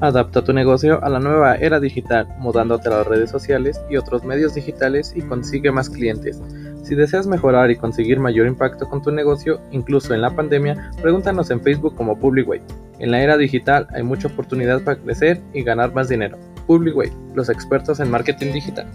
Adapta tu negocio a la nueva era digital, mudándote a las redes sociales y otros medios digitales y consigue más clientes. Si deseas mejorar y conseguir mayor impacto con tu negocio, incluso en la pandemia, pregúntanos en Facebook como Publicway. En la era digital hay mucha oportunidad para crecer y ganar más dinero. Publicway, los expertos en marketing digital.